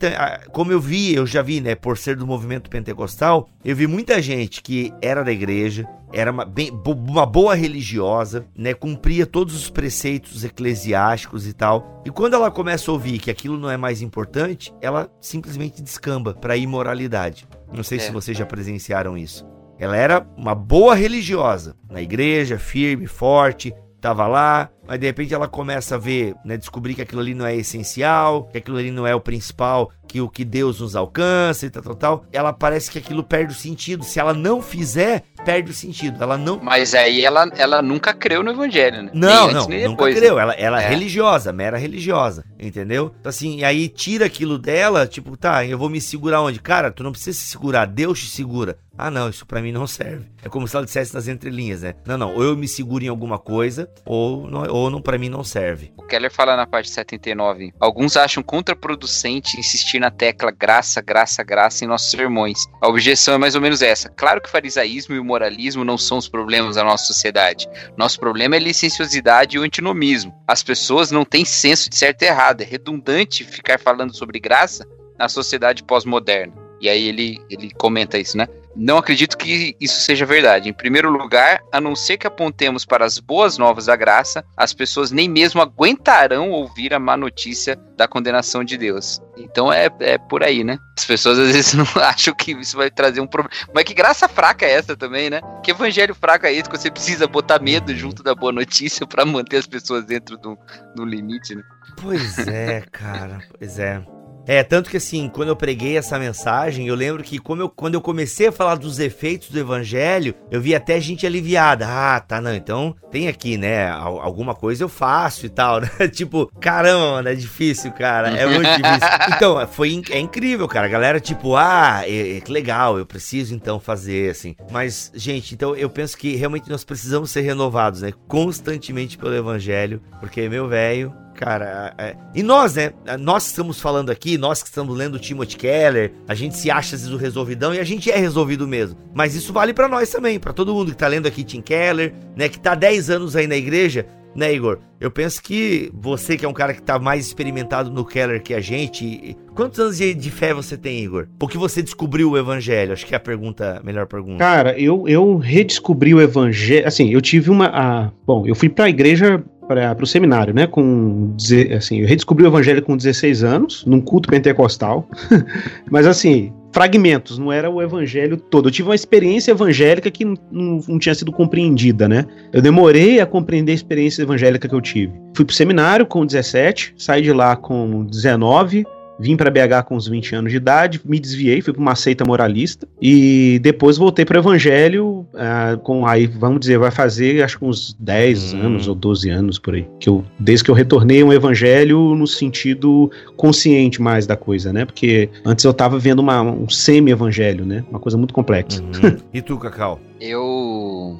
[SPEAKER 2] como eu vi, eu já vi, né, por ser do movimento pentecostal, eu vi muita gente que era da igreja, era uma, bem, uma boa religiosa, né, cumpria todos os preceitos eclesiásticos e tal. E quando ela começa a ouvir que aquilo não é mais importante, ela simplesmente descamba para imoralidade. Não sei é. se vocês já presenciaram isso. Ela era uma boa religiosa, na igreja, firme, forte, tava lá, mas de repente ela começa a ver, né, descobrir que aquilo ali não é essencial, que aquilo ali não é o principal, que o que Deus nos alcança e tal, tal, tal. Ela parece que aquilo perde o sentido. Se ela não fizer, perde o sentido. Ela não.
[SPEAKER 3] Mas aí ela, ela nunca creu no evangelho, né?
[SPEAKER 2] Não, nem não, antes, nunca depois, creu. Né? Ela, ela é. é religiosa, mera religiosa, entendeu? Então, assim, e aí tira aquilo dela, tipo, tá, eu vou me segurar onde? Cara, tu não precisa se segurar, Deus te segura. Ah, não, isso para mim não serve. É como se ela dissesse nas entrelinhas, né? Não, não, ou eu me seguro em alguma coisa, ou não, ou não para mim não serve.
[SPEAKER 3] O Keller fala na parte 79. Alguns acham contraproducente insistir na tecla graça, graça, graça em nossos sermões. A objeção é mais ou menos essa. Claro que o farisaísmo e o moralismo não são os problemas da nossa sociedade. Nosso problema é a licenciosidade e o antinomismo. As pessoas não têm senso de certo e errado. É redundante ficar falando sobre graça na sociedade pós-moderna. E aí ele, ele comenta isso, né? Não acredito que isso seja verdade. Em primeiro lugar, a não ser que apontemos para as boas novas da graça, as pessoas nem mesmo aguentarão ouvir a má notícia da condenação de Deus. Então é, é por aí, né? As pessoas às vezes não acham que isso vai trazer um problema. Mas que graça fraca é essa também, né? Que evangelho fraco é esse que você precisa botar medo junto da boa notícia para manter as pessoas dentro do, do limite, né?
[SPEAKER 2] Pois é, cara. Pois é. É, tanto que assim, quando eu preguei essa mensagem, eu lembro que como eu, quando eu comecei a falar dos efeitos do evangelho, eu vi até gente aliviada. Ah, tá, não, então tem aqui, né, alguma coisa eu faço e tal, né? tipo, caramba, mano, é difícil, cara, é muito difícil. Então, foi, é incrível, cara, a galera tipo, ah, é, é, legal, eu preciso então fazer, assim. Mas, gente, então eu penso que realmente nós precisamos ser renovados, né, constantemente pelo evangelho, porque, meu velho, cara. É... E nós, né? Nós que estamos falando aqui, nós que estamos lendo Timothy Keller, a gente se acha às vezes o resolvidão e a gente é resolvido mesmo. Mas isso vale para nós também, para todo mundo que tá lendo aqui Tim Keller, né? Que tá 10 anos aí na igreja, né, Igor? Eu penso que você, que é um cara que tá mais experimentado no Keller que a gente. Quantos anos de, fé você tem, Igor? Por que você descobriu o evangelho? Acho que é a pergunta, a melhor pergunta.
[SPEAKER 4] Cara, eu, eu redescobri o evangelho. Assim, eu tive uma. A, bom, eu fui pra igreja para o seminário, né? Com assim, eu redescobri o evangelho com 16 anos, num culto pentecostal. Mas assim, fragmentos, não era o evangelho todo. Eu tive uma experiência evangélica que não, não, tinha sido compreendida, né? Eu demorei a compreender a experiência evangélica que eu tive. Fui pro seminário com 17, saí de lá com 19, Vim para BH com uns 20 anos de idade, me desviei, fui para uma seita moralista e depois voltei para o evangelho uh, com aí, vamos dizer, vai fazer acho que uns 10 hum. anos ou 12 anos por aí, que eu desde que eu retornei um evangelho no sentido consciente mais da coisa, né? Porque antes eu estava vendo uma, um semi-evangelho, né? Uma coisa muito complexa.
[SPEAKER 2] Uhum. e tu, Cacau?
[SPEAKER 3] Eu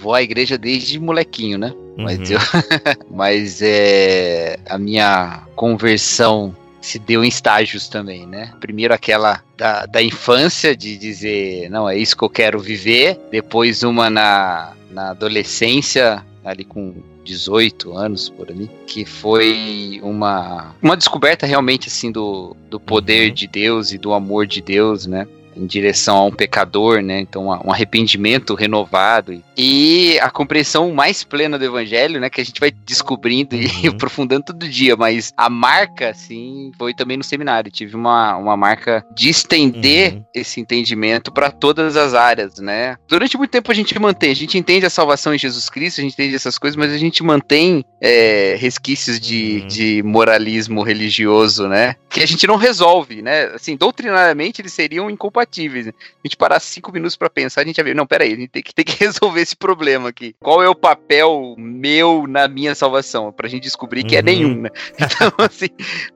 [SPEAKER 3] vou à igreja desde molequinho, né? Mas uhum. eu mas é a minha conversão se deu em estágios também, né? Primeiro aquela da, da infância, de dizer, não, é isso que eu quero viver. Depois uma na, na adolescência, ali com 18 anos por ali, que foi uma, uma descoberta realmente assim do, do poder uhum. de Deus e do amor de Deus, né? Em direção a um pecador, né? Então, um arrependimento renovado e a compreensão mais plena do evangelho, né? Que a gente vai descobrindo uhum. e aprofundando todo dia, mas a marca, assim, foi também no seminário. Tive uma, uma marca de estender uhum. esse entendimento para todas as áreas, né? Durante muito tempo a gente mantém, a gente entende a salvação em Jesus Cristo, a gente entende essas coisas, mas a gente mantém é, resquícios de, uhum. de moralismo religioso, né? Que a gente não resolve, né? Assim, doutrinariamente eles seriam incompatíveis compatíveis. A gente parar cinco minutos para pensar, a gente vai ver, não, peraí, a gente tem que, tem que resolver esse problema aqui. Qual é o papel meu na minha salvação? Pra gente descobrir que é uhum. é nenhum, né? Então, assim,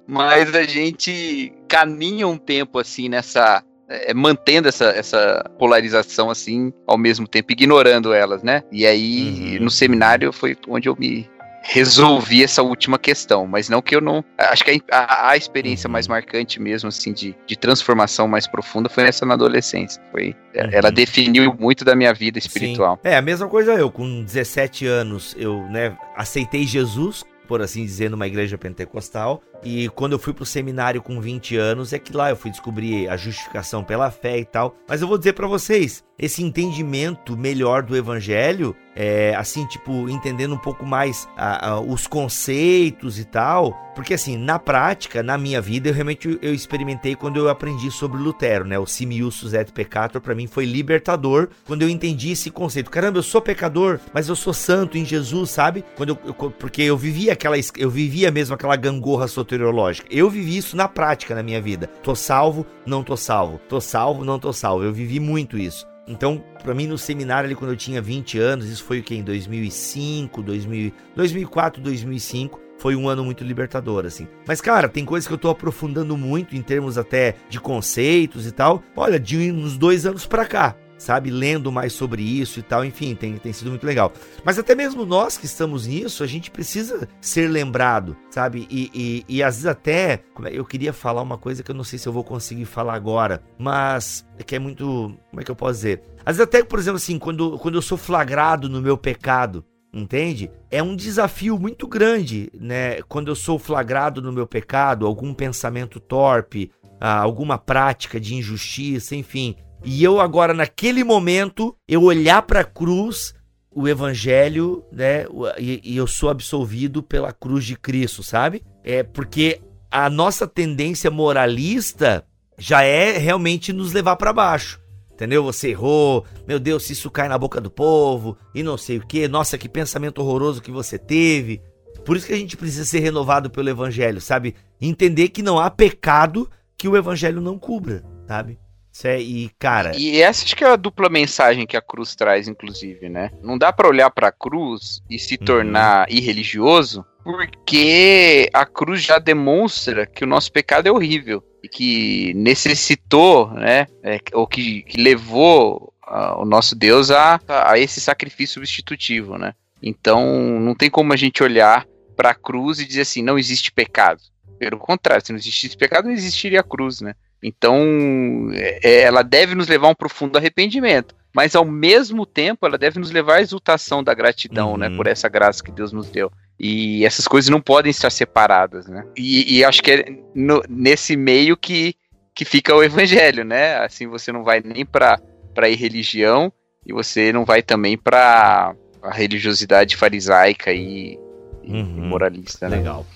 [SPEAKER 3] mas a gente caminha um tempo assim nessa é, mantendo essa, essa polarização assim, ao mesmo tempo ignorando elas, né? E aí, uhum. no seminário foi onde eu me resolvi essa última questão, mas não que eu não. Acho que a, a experiência uhum. mais marcante mesmo, assim, de, de transformação mais profunda foi essa na adolescência. Foi, é, uhum. Ela definiu muito da minha vida espiritual.
[SPEAKER 2] Sim. É, a mesma coisa eu, com 17 anos, eu, né, aceitei Jesus por assim dizer, numa igreja pentecostal. E quando eu fui pro seminário com 20 anos, é que lá eu fui descobrir a justificação pela fé e tal. Mas eu vou dizer para vocês, esse entendimento melhor do evangelho, é, assim, tipo, entendendo um pouco mais a, a, os conceitos e tal, porque assim, na prática, na minha vida, eu realmente eu experimentei quando eu aprendi sobre Lutero, né, o Simius et Peccator, para mim foi libertador, quando eu entendi esse conceito. Caramba, eu sou pecador, mas eu sou santo em Jesus, sabe? Quando eu, eu porque eu vivia aquela, eu vivia mesmo aquela gangorra soteriológica. Eu vivi isso na prática na minha vida. Tô salvo, não tô salvo. Tô salvo, não tô salvo. Eu vivi muito isso. Então, para mim, no seminário ali, quando eu tinha 20 anos, isso foi o que? Em 2005, 2000, 2004, 2005 foi um ano muito libertador, assim. Mas, cara, tem coisas que eu tô aprofundando muito em termos até de conceitos e tal. Olha, de uns dois anos para cá sabe? Lendo mais sobre isso e tal, enfim, tem, tem sido muito legal. Mas até mesmo nós que estamos nisso, a gente precisa ser lembrado, sabe? E, e, e às vezes até, é, eu queria falar uma coisa que eu não sei se eu vou conseguir falar agora, mas é que é muito, como é que eu posso dizer? Às vezes até, por exemplo, assim, quando, quando eu sou flagrado no meu pecado, entende? É um desafio muito grande, né? Quando eu sou flagrado no meu pecado, algum pensamento torpe, ah, alguma prática de injustiça, enfim. E eu agora, naquele momento, eu olhar para a cruz, o evangelho, né? E, e, eu sou absolvido pela cruz de Cristo, sabe? É porque a nossa tendência moralista já é realmente nos levar para baixo. Entendeu? Você errou, meu Deus, se isso cai na boca do povo, e não sei o que, nossa, que pensamento horroroso que você teve. Por isso que a gente precisa ser renovado pelo evangelho, sabe? Entender que não há pecado que o evangelho não cubra, sabe? É, e, cara.
[SPEAKER 3] E essa acho que é a dupla mensagem que a cruz traz, inclusive, né? Não dá para olhar para a cruz e se uhum. tornar irreligioso, porque a cruz já demonstra que o nosso pecado é horrível e que necessitou, né? É, ou que, que levou uh, o nosso Deus a, a esse sacrifício substitutivo, né? Então, não tem como a gente olhar para a cruz e dizer assim, não existe pecado. Pelo contrário, se não existisse pecado, não existiria a cruz, né? Então, é, ela deve nos levar a um profundo arrependimento, mas ao mesmo tempo ela deve nos levar à exultação da gratidão, uhum. né, por essa graça que Deus nos deu. E essas coisas não podem estar separadas, né? E, e acho que é no, nesse meio que, que fica o evangelho, né? Assim você não vai nem para para ir religião e você não vai também para a religiosidade farisaica e, uhum. e moralista,
[SPEAKER 2] né? Legal.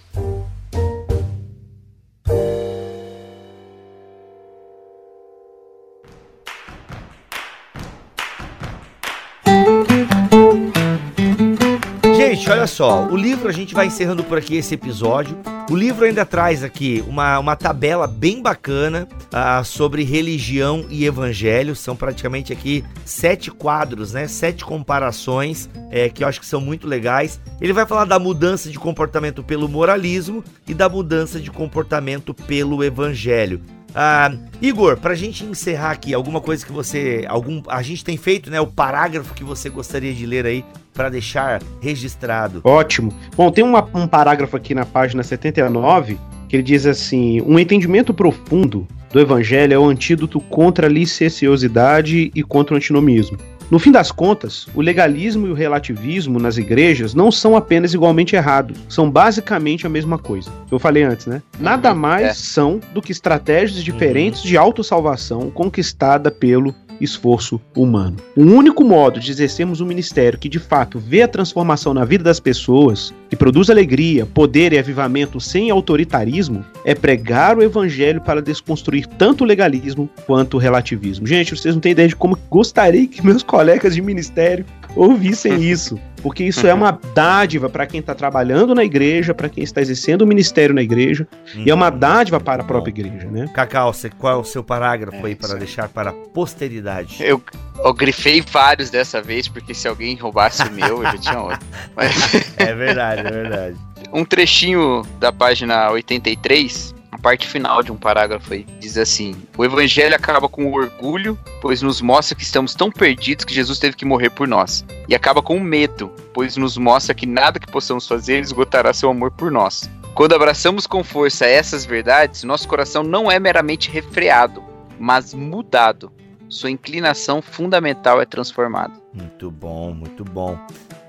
[SPEAKER 2] Gente, olha só, o livro a gente vai encerrando por aqui esse episódio. O livro ainda traz aqui uma, uma tabela bem bacana uh, sobre religião e evangelho. São praticamente aqui sete quadros, né? Sete comparações é, que eu acho que são muito legais. Ele vai falar da mudança de comportamento pelo moralismo e da mudança de comportamento pelo evangelho. Ah, Igor, pra gente encerrar aqui, alguma coisa que você. algum A gente tem feito, né? O parágrafo que você gostaria de ler aí para deixar registrado.
[SPEAKER 4] Ótimo. Bom, tem uma, um parágrafo aqui na página 79 que ele diz assim: um entendimento profundo do evangelho é o antídoto contra a licenciosidade e contra o antinomismo. No fim das contas, o legalismo e o relativismo nas igrejas não são apenas igualmente errados, são basicamente a mesma coisa. Eu falei antes, né? Nada uhum. mais é. são do que estratégias diferentes uhum. de autossalvação conquistada pelo esforço humano. O único modo de exercermos um ministério que de fato vê a transformação na vida das pessoas, que produz alegria, poder e avivamento sem autoritarismo, é pregar o evangelho para desconstruir tanto o legalismo quanto o relativismo. Gente, vocês não têm ideia de como gostaria que meus colegas de ministério ouvissem isso, porque isso é uma dádiva para quem está trabalhando na igreja, para quem está exercendo o ministério na igreja, e é uma uhum. dádiva para a própria igreja, né?
[SPEAKER 2] Cacau, qual é o seu parágrafo é, aí para deixar para a posteridade?
[SPEAKER 3] Eu, eu grifei vários dessa vez, porque se alguém roubasse o meu, eu já tinha outro. Mas...
[SPEAKER 2] É verdade, é verdade.
[SPEAKER 3] Um trechinho da página 83 a parte final de um parágrafo aí. Diz assim: O evangelho acaba com o orgulho, pois nos mostra que estamos tão perdidos que Jesus teve que morrer por nós. E acaba com o medo, pois nos mostra que nada que possamos fazer esgotará seu amor por nós. Quando abraçamos com força essas verdades, nosso coração não é meramente refreado, mas mudado. Sua inclinação fundamental é transformada.
[SPEAKER 2] Muito bom, muito bom.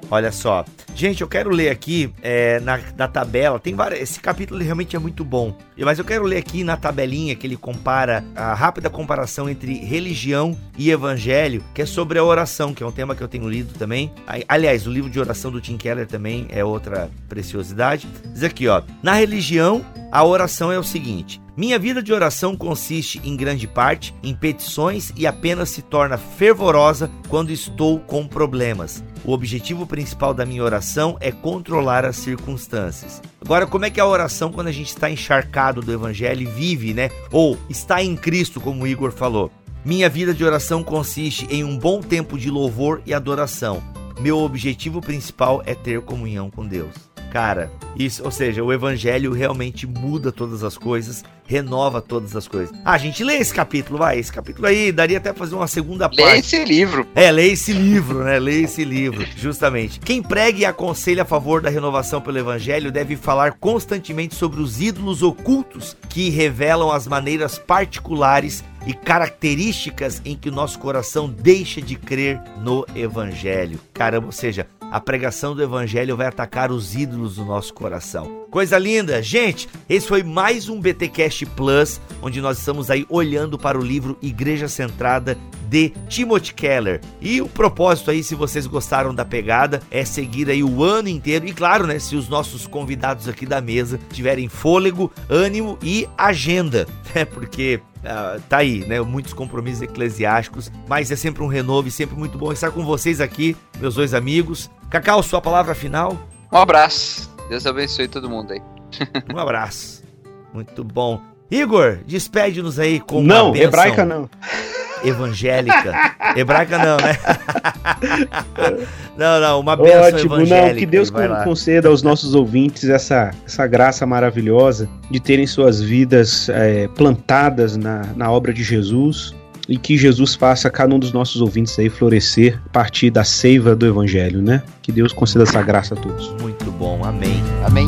[SPEAKER 2] Olha só. Gente, eu quero ler aqui é, na, na tabela. Tem várias. Esse capítulo realmente é muito bom. Mas eu quero ler aqui na tabelinha que ele compara a rápida comparação entre religião e evangelho, que é sobre a oração, que é um tema que eu tenho lido também. Aliás, o livro de oração do Tim Keller também é outra preciosidade. Diz aqui, ó. Na religião, a oração é o seguinte: minha vida de oração consiste, em grande parte, em petições e apenas se torna fervorosa quando estou com problemas. O objetivo principal da minha oração é controlar as circunstâncias. Agora, como é que é a oração quando a gente está encharcado do evangelho e vive, né? Ou está em Cristo, como o Igor falou? Minha vida de oração consiste em um bom tempo de louvor e adoração. Meu objetivo principal é ter comunhão com Deus. Cara, isso, ou seja, o evangelho realmente muda todas as coisas, renova todas as coisas. Ah, gente, lê esse capítulo, vai. Esse capítulo aí daria até fazer uma segunda parte. Lê
[SPEAKER 3] esse livro.
[SPEAKER 2] É, lê esse livro, né? Lê esse livro, justamente. Quem prega e aconselha a favor da renovação pelo evangelho deve falar constantemente sobre os ídolos ocultos que revelam as maneiras particulares e características em que o nosso coração deixa de crer no evangelho. Caramba, ou seja, a pregação do evangelho vai atacar os ídolos do nosso coração. Coisa linda, gente. Esse foi mais um BTcast Plus, onde nós estamos aí olhando para o livro Igreja Centrada de Timothy Keller. E o propósito aí, se vocês gostaram da pegada, é seguir aí o ano inteiro. E claro, né, se os nossos convidados aqui da mesa tiverem fôlego, ânimo e agenda, né? Porque Uh, tá aí, né? Muitos compromissos eclesiásticos, mas é sempre um renovo e sempre muito bom estar com vocês aqui, meus dois amigos. Cacau, sua palavra final?
[SPEAKER 3] Um abraço. Deus abençoe todo mundo aí.
[SPEAKER 2] um abraço. Muito bom. Igor, despede-nos aí com
[SPEAKER 4] não, uma hebraica não
[SPEAKER 2] evangélica. Hebraica não, né? não, não, uma bênção Ótimo, evangélica. Não,
[SPEAKER 4] que Deus conceda aos nossos ouvintes essa, essa graça maravilhosa de terem suas vidas é, plantadas na, na obra de Jesus e que Jesus faça cada um dos nossos ouvintes aí florescer a partir da seiva do Evangelho, né? Que Deus conceda essa graça a todos.
[SPEAKER 2] Muito bom, amém.
[SPEAKER 3] Amém.